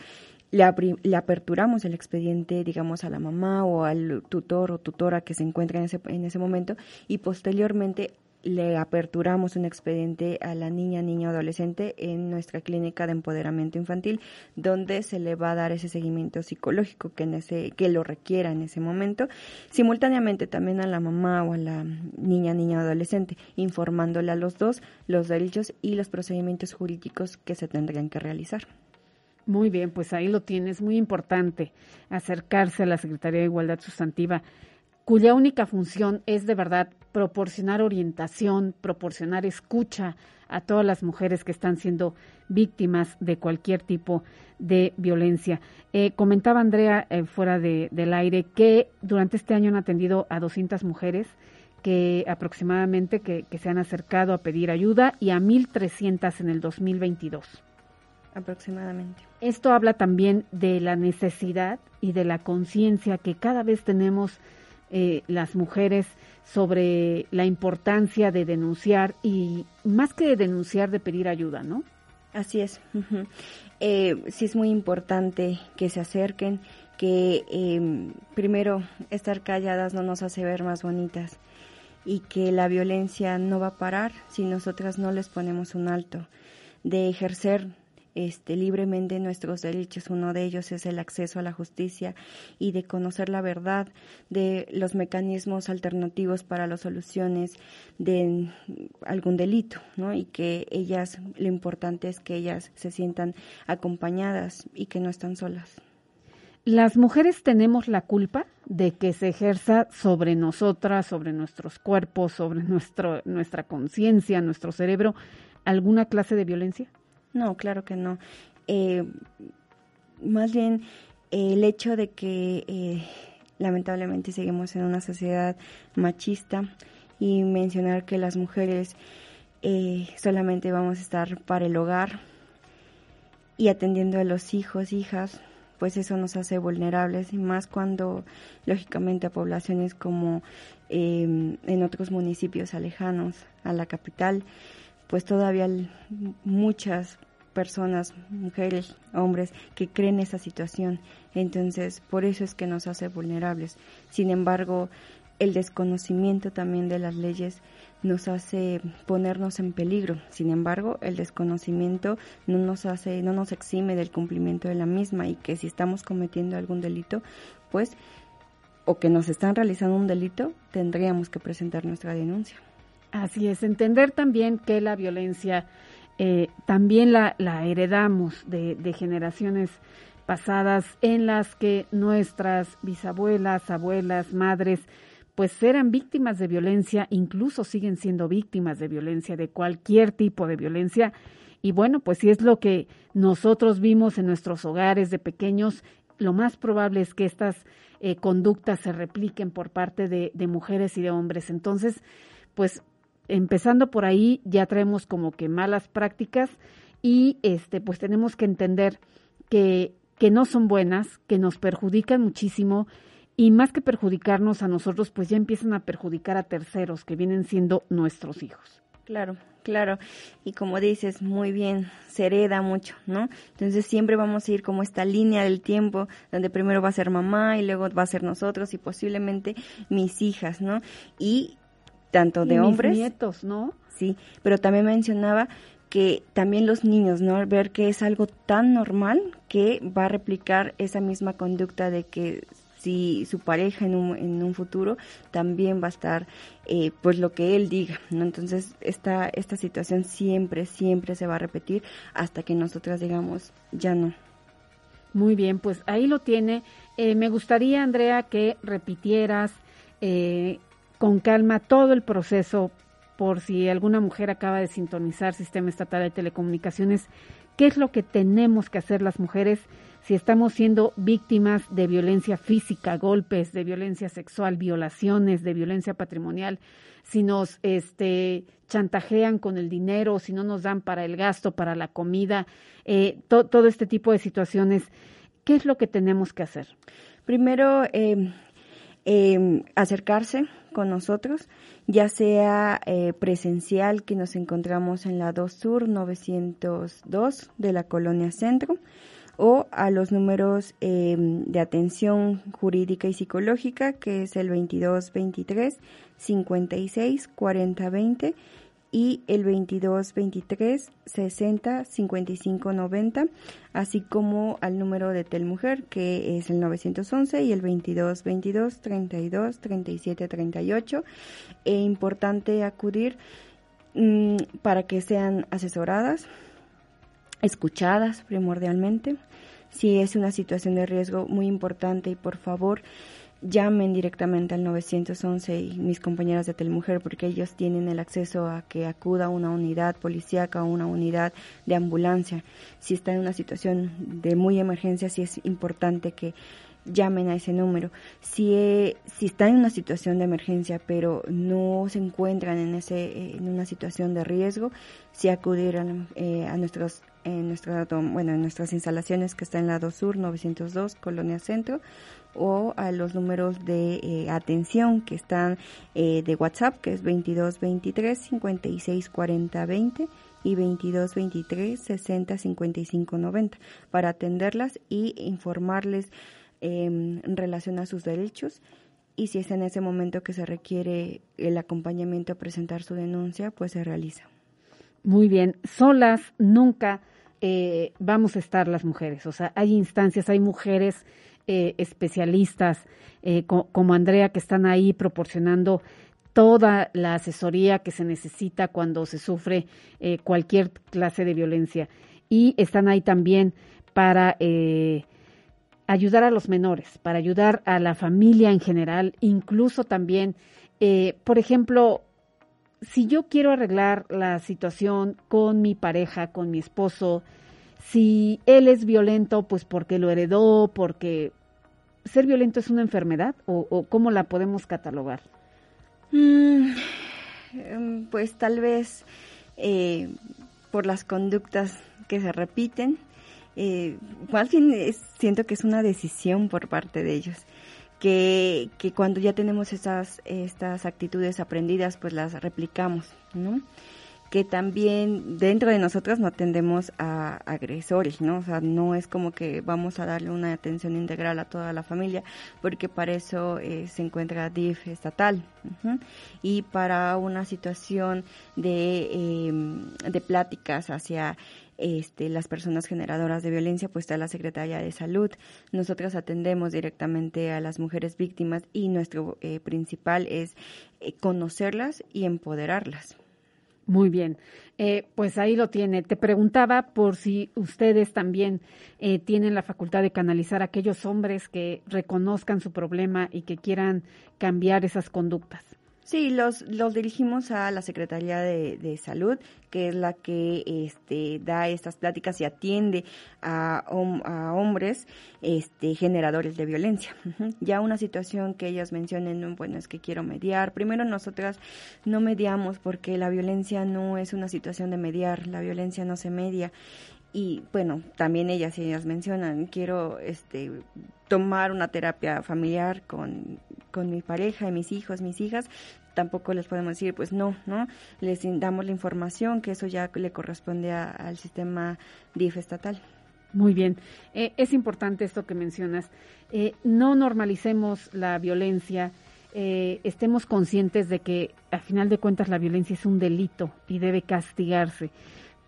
le, le, aperturamos el expediente, digamos, a la mamá o al tutor o tutora que se encuentra en ese, en ese momento y posteriormente le aperturamos un expediente a la niña, niño, adolescente en nuestra clínica de empoderamiento infantil, donde se le va a dar ese seguimiento psicológico que, en ese, que lo requiera en ese momento, simultáneamente también a la mamá o a la niña, niño, adolescente, informándole a los dos los derechos y los procedimientos jurídicos que se tendrían que realizar. Muy bien, pues ahí lo tienes, muy importante acercarse a la Secretaría de Igualdad Sustantiva, cuya única función es de verdad proporcionar orientación, proporcionar escucha a todas las mujeres que están siendo víctimas de cualquier tipo de violencia. Eh, comentaba Andrea eh, fuera de, del aire que durante este año han atendido a 200 mujeres que aproximadamente que, que se han acercado a pedir ayuda y a 1.300 en el 2022 aproximadamente. Esto habla también de la necesidad y de la conciencia que cada vez tenemos eh, las mujeres sobre la importancia de denunciar y más que de denunciar, de pedir ayuda, ¿no? Así es. Eh, sí es muy importante que se acerquen, que em, primero estar calladas no nos hace ver más bonitas y que la violencia no va a parar si nosotras no les ponemos un alto, de ejercer este, libremente nuestros derechos. Uno de ellos es el acceso a la justicia y de conocer la verdad de los mecanismos alternativos para las soluciones de algún delito, ¿no? Y que ellas, lo importante es que ellas se sientan acompañadas y que no están solas. Las mujeres tenemos la culpa de que se ejerza sobre nosotras, sobre nuestros cuerpos, sobre nuestro, nuestra conciencia, nuestro cerebro, alguna clase de violencia. No, claro que no. Eh, más bien el hecho de que eh, lamentablemente seguimos en una sociedad machista y mencionar que las mujeres eh, solamente vamos a estar para el hogar y atendiendo a los hijos, hijas, pues eso nos hace vulnerables y más cuando lógicamente a poblaciones como en otros municipios alejanos a la capital, pues todavía muchas personas, mujeres, hombres, que creen esa situación. Entonces, por eso es que nos hace vulnerables. Sin embargo, el desconocimiento también de las leyes nos hace ponernos en peligro. Sin embargo, el desconocimiento no nos hace, no nos exime del cumplimiento de la misma y que si estamos cometiendo algún delito, pues o que nos están realizando un delito, tendríamos que presentar nuestra denuncia. Así es, entender también que la violencia eh, también la, heredamos de, generaciones pasadas en las que nuestras bisabuelas, abuelas, madres, pues eran víctimas de violencia, incluso siguen siendo víctimas de violencia, de cualquier tipo de violencia. Y bueno, pues si es lo que nosotros vimos en nuestros hogares de pequeños, lo más probable es que estas eh, conductas se repliquen por parte de mujeres y de hombres. Entonces, pues empezando por ahí ya traemos como que malas prácticas y este pues tenemos que entender que, que no son buenas, que nos perjudican muchísimo y más que perjudicarnos a nosotros, pues ya empiezan a perjudicar a terceros que vienen siendo nuestros hijos. Claro, claro. Y como dices, muy bien, se hereda mucho, ¿no? Entonces siempre vamos a ir como esta línea del tiempo, donde primero va a ser mamá y luego va a ser nosotros y posiblemente mis hijas, ¿no? Y tanto de hombres. nietos, ¿no? Sí, pero también mencionaba que también los niños, ¿no? Ver que es algo tan normal que va a replicar esa misma conducta de que si su pareja en un, en un futuro también va a estar eh, pues lo que él diga, ¿no? Entonces esta, esta situación siempre, siempre se va a repetir hasta que nosotras digamos ya no. Muy bien, pues ahí lo tiene. Eh, me gustaría, Andrea, que repitieras eh, con calma todo el proceso por si alguna mujer acaba de sintonizar Sistema Estatal de Telecomunicaciones, qué es lo que tenemos que hacer las mujeres si estamos siendo víctimas de violencia física, golpes, de violencia sexual, violaciones, de violencia patrimonial, si nos este, chantajean con el dinero, si no nos dan para el gasto, para la comida, eh, todo este tipo de situaciones, ¿qué es lo que tenemos que hacer? Primero, eh, eh, acercarse con nosotros, ya sea eh, presencial que nos encontramos en la 2 Sur 902 de la Colonia Centro o a los números eh, de atención jurídica y psicológica que es el 2223 56 40 20 y el 22 23 60 55 90, así como al número de Telmujer que es el 911 y el 22 22 32 37 38. Es importante acudir mm, para que sean asesoradas, escuchadas primordialmente. Si es una situación de riesgo muy importante y por favor llamen directamente al 911 y mis compañeras de Telmujer porque ellos tienen el acceso a que acuda una unidad policíaca o una unidad de ambulancia. Si está en una situación de muy emergencia, sí es importante que llamen a ese número. Si, eh, si está en una situación de emergencia, pero no se encuentran en, ese, en una situación de riesgo, si acudir a, eh, a nuestros en, bueno, en nuestras instalaciones que está en lado sur 902, Colonia Centro, o a los números de eh, atención que están eh, de WhatsApp, que es 2223 56 40 20 y 2223 60 55 90, para atenderlas y informarles em, en relación a sus derechos y si es en ese momento que se requiere el acompañamiento a presentar su denuncia, pues se realiza. Muy bien, solas nunca eh, vamos a estar las mujeres, o sea, hay instancias, hay mujeres eh, especialistas eh, como Andrea que están ahí proporcionando toda la asesoría que se necesita cuando se sufre eh, cualquier clase de violencia. Y están ahí también para ayudar a los menores, para ayudar a la familia en general, incluso también, por ejemplo, si yo quiero arreglar la situación con mi pareja, con mi esposo, si él es violento, pues porque lo heredó, porque ser violento es una enfermedad o, cómo la podemos catalogar? Mm, em, pues tal vez eh, por las conductas que se repiten. Eh, siento que es una decisión por parte de ellos. Que, que cuando ya tenemos esas, estas actitudes aprendidas, pues las replicamos, ¿no? Que también dentro de nosotros no atendemos a agresores, ¿no? O sea, no es como que vamos a darle una atención integral a toda la familia, porque para eso eh, se encuentra DIF estatal. Y para una situación de, em, de pláticas hacia este, las personas generadoras de violencia, pues está la Secretaría de Salud. Nosotros atendemos directamente a las mujeres víctimas y nuestro eh, principal es eh, conocerlas y empoderarlas. Muy bien, eh, pues ahí lo tiene. Te preguntaba por si ustedes también eh, tienen la facultad de canalizar a aquellos hombres que reconozcan su problema y que quieran cambiar esas conductas. Sí, los, los dirigimos a la Secretaría de, Salud, que es la que este, da estas pláticas y atiende a, a hombres este, generadores de violencia. Ya una situación que ellas mencionen, bueno, es que quiero mediar. Primero, nosotras no mediamos porque la violencia no es una situación de mediar, la violencia no se media y bueno, también ellas ellas mencionan, quiero este tomar una terapia familiar con, con mi pareja mis hijos, mis hijas, tampoco les podemos decir, pues no, ¿no? Les damos la información, que eso ya le corresponde al sistema DIF estatal. Muy bien, eh, es importante esto que mencionas. Eh, no normalicemos la violencia, eh, estemos conscientes de que a final de cuentas la violencia es un delito y debe castigarse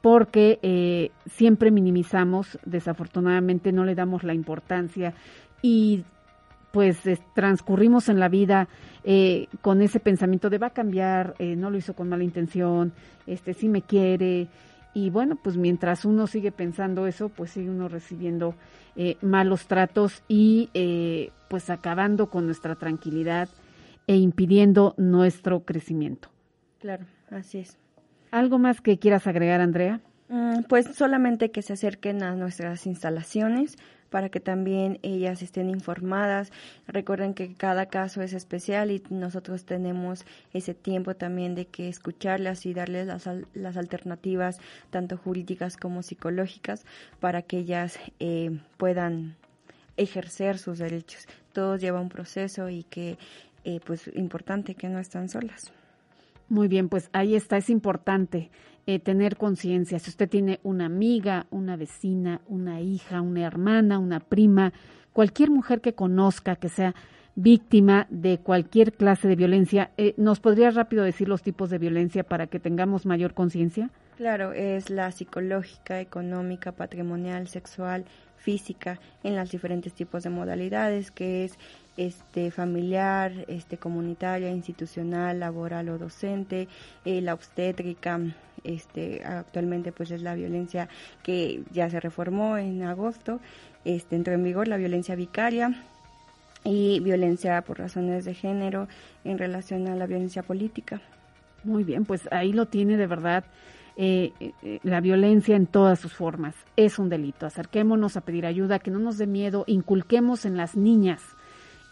porque eh, siempre minimizamos, desafortunadamente no le damos la importancia y pues transcurrimos en la vida eh, con ese pensamiento de va a cambiar, eh, no lo hizo con mala intención, este sí me quiere y bueno pues mientras uno sigue pensando eso pues sigue uno recibiendo malos tratos y pues acabando con nuestra tranquilidad e impidiendo nuestro crecimiento. Claro, así es. ¿Algo más que quieras agregar, Andrea? Mm, pues solamente que se acerquen a nuestras instalaciones para que también ellas estén informadas. Recuerden que cada caso es especial y nosotros tenemos ese tiempo también de que escucharlas y darles las, las alternativas, tanto jurídicas como psicológicas, para que ellas eh, puedan ejercer sus derechos. Todo lleva un proceso y que, eh, pues, importante que no están solas. Muy bien, pues ahí está, es importante eh, tener conciencia. Si usted tiene una amiga, una vecina, una hija, una hermana, una prima, cualquier mujer que conozca que sea víctima de cualquier clase de violencia, eh, ¿nos podría rápido decir los tipos de violencia para que tengamos mayor conciencia? Claro, es la psicológica, económica, patrimonial, sexual, física, en las diferentes tipos de modalidades, que es este familiar, este comunitaria, institucional, laboral o docente, eh, la obstétrica, este actualmente pues es la violencia que ya se reformó en agosto, este entró en vigor la violencia vicaria y violencia por razones de género en relación a la violencia política. Muy bien, pues ahí lo tiene de verdad. Eh, eh, la violencia en todas sus formas es un delito. Acerquémonos a pedir ayuda, que no nos dé miedo, inculquemos en las niñas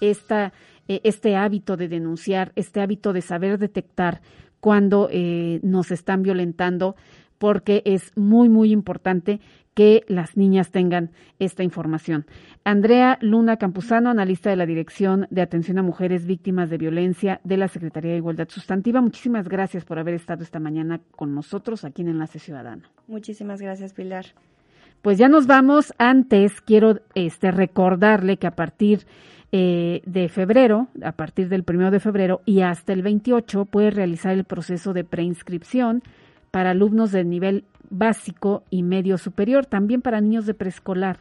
esta, eh, este hábito de denunciar, este hábito de saber detectar cuando eh, nos están violentando, porque es muy, muy importante que las niñas tengan esta información. Andrea Luna Campuzano, analista de la Dirección de Atención a Mujeres Víctimas de Violencia de la Secretaría de Igualdad Sustantiva, muchísimas gracias por haber estado esta mañana con nosotros aquí en Enlace Ciudadano. Muchísimas gracias, Pilar. Pues ya nos vamos. Antes quiero este, recordarle que a partir eh, de febrero, a partir del primero de febrero y hasta el 28 puede realizar el proceso de preinscripción para alumnos de nivel básico y medio superior, también para niños de preescolar.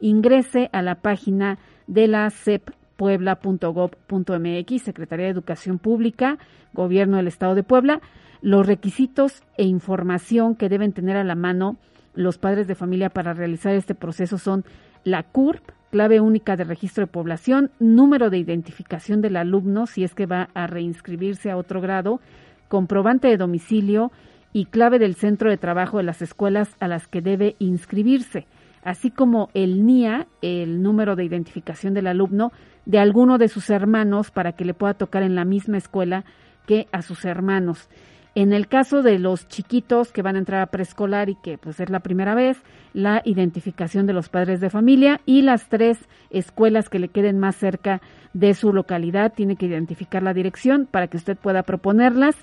Ingrese a la página de la CEP puebla.gov.mx, Secretaría de Educación Pública, Gobierno del Estado de Puebla, los requisitos e información que deben tener a la mano los padres de familia para realizar este proceso son la CURP, clave única de registro de población, número de identificación del alumno si es que va a reinscribirse a otro grado, comprobante de domicilio y clave del centro de trabajo de las escuelas a las que debe inscribirse, así como el NIA, el número de identificación del alumno, de alguno de sus hermanos para que le pueda tocar en la misma escuela que a sus hermanos. En el caso de los chiquitos que van a entrar a preescolar y que pues es la primera vez, la identificación de los padres de familia y las tres escuelas que le queden más cerca de su localidad, tiene que identificar la dirección para que usted pueda proponerlas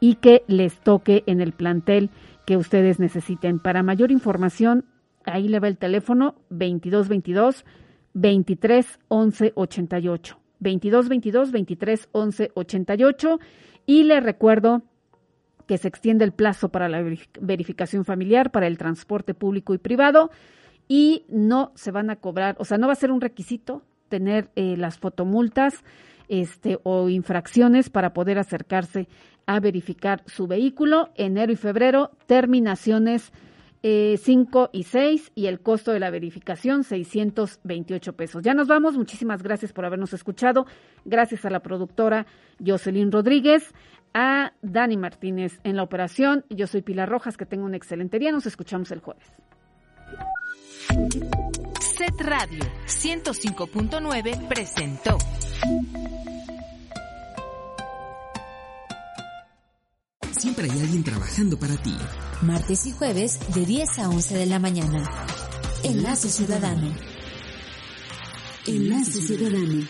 y que les toque en el plantel que ustedes necesiten. Para mayor información, ahí le va el teléfono 2222 23 11 88. 2222 23 11 88 y le recuerdo que se extiende el plazo para la verificación familiar para el transporte público y privado y no se van a cobrar, o sea, no va a ser un requisito tener eh, las fotomultas este, o infracciones para poder acercarse a verificar su vehículo. Enero y febrero, terminaciones 5 eh, y 6 y el costo de la verificación 628 pesos. Ya nos vamos. Muchísimas gracias por habernos escuchado. Gracias a la productora Jocelyn Rodríguez a Dani Martínez en la operación. Yo soy Pilar Rojas, que tenga un excelente día. Nos escuchamos el jueves. Set Radio 105.9 presentó. Siempre hay alguien trabajando para ti. Martes y jueves de 10 a 11 de la mañana. Enlace Ciudadano. Enlace Ciudadano.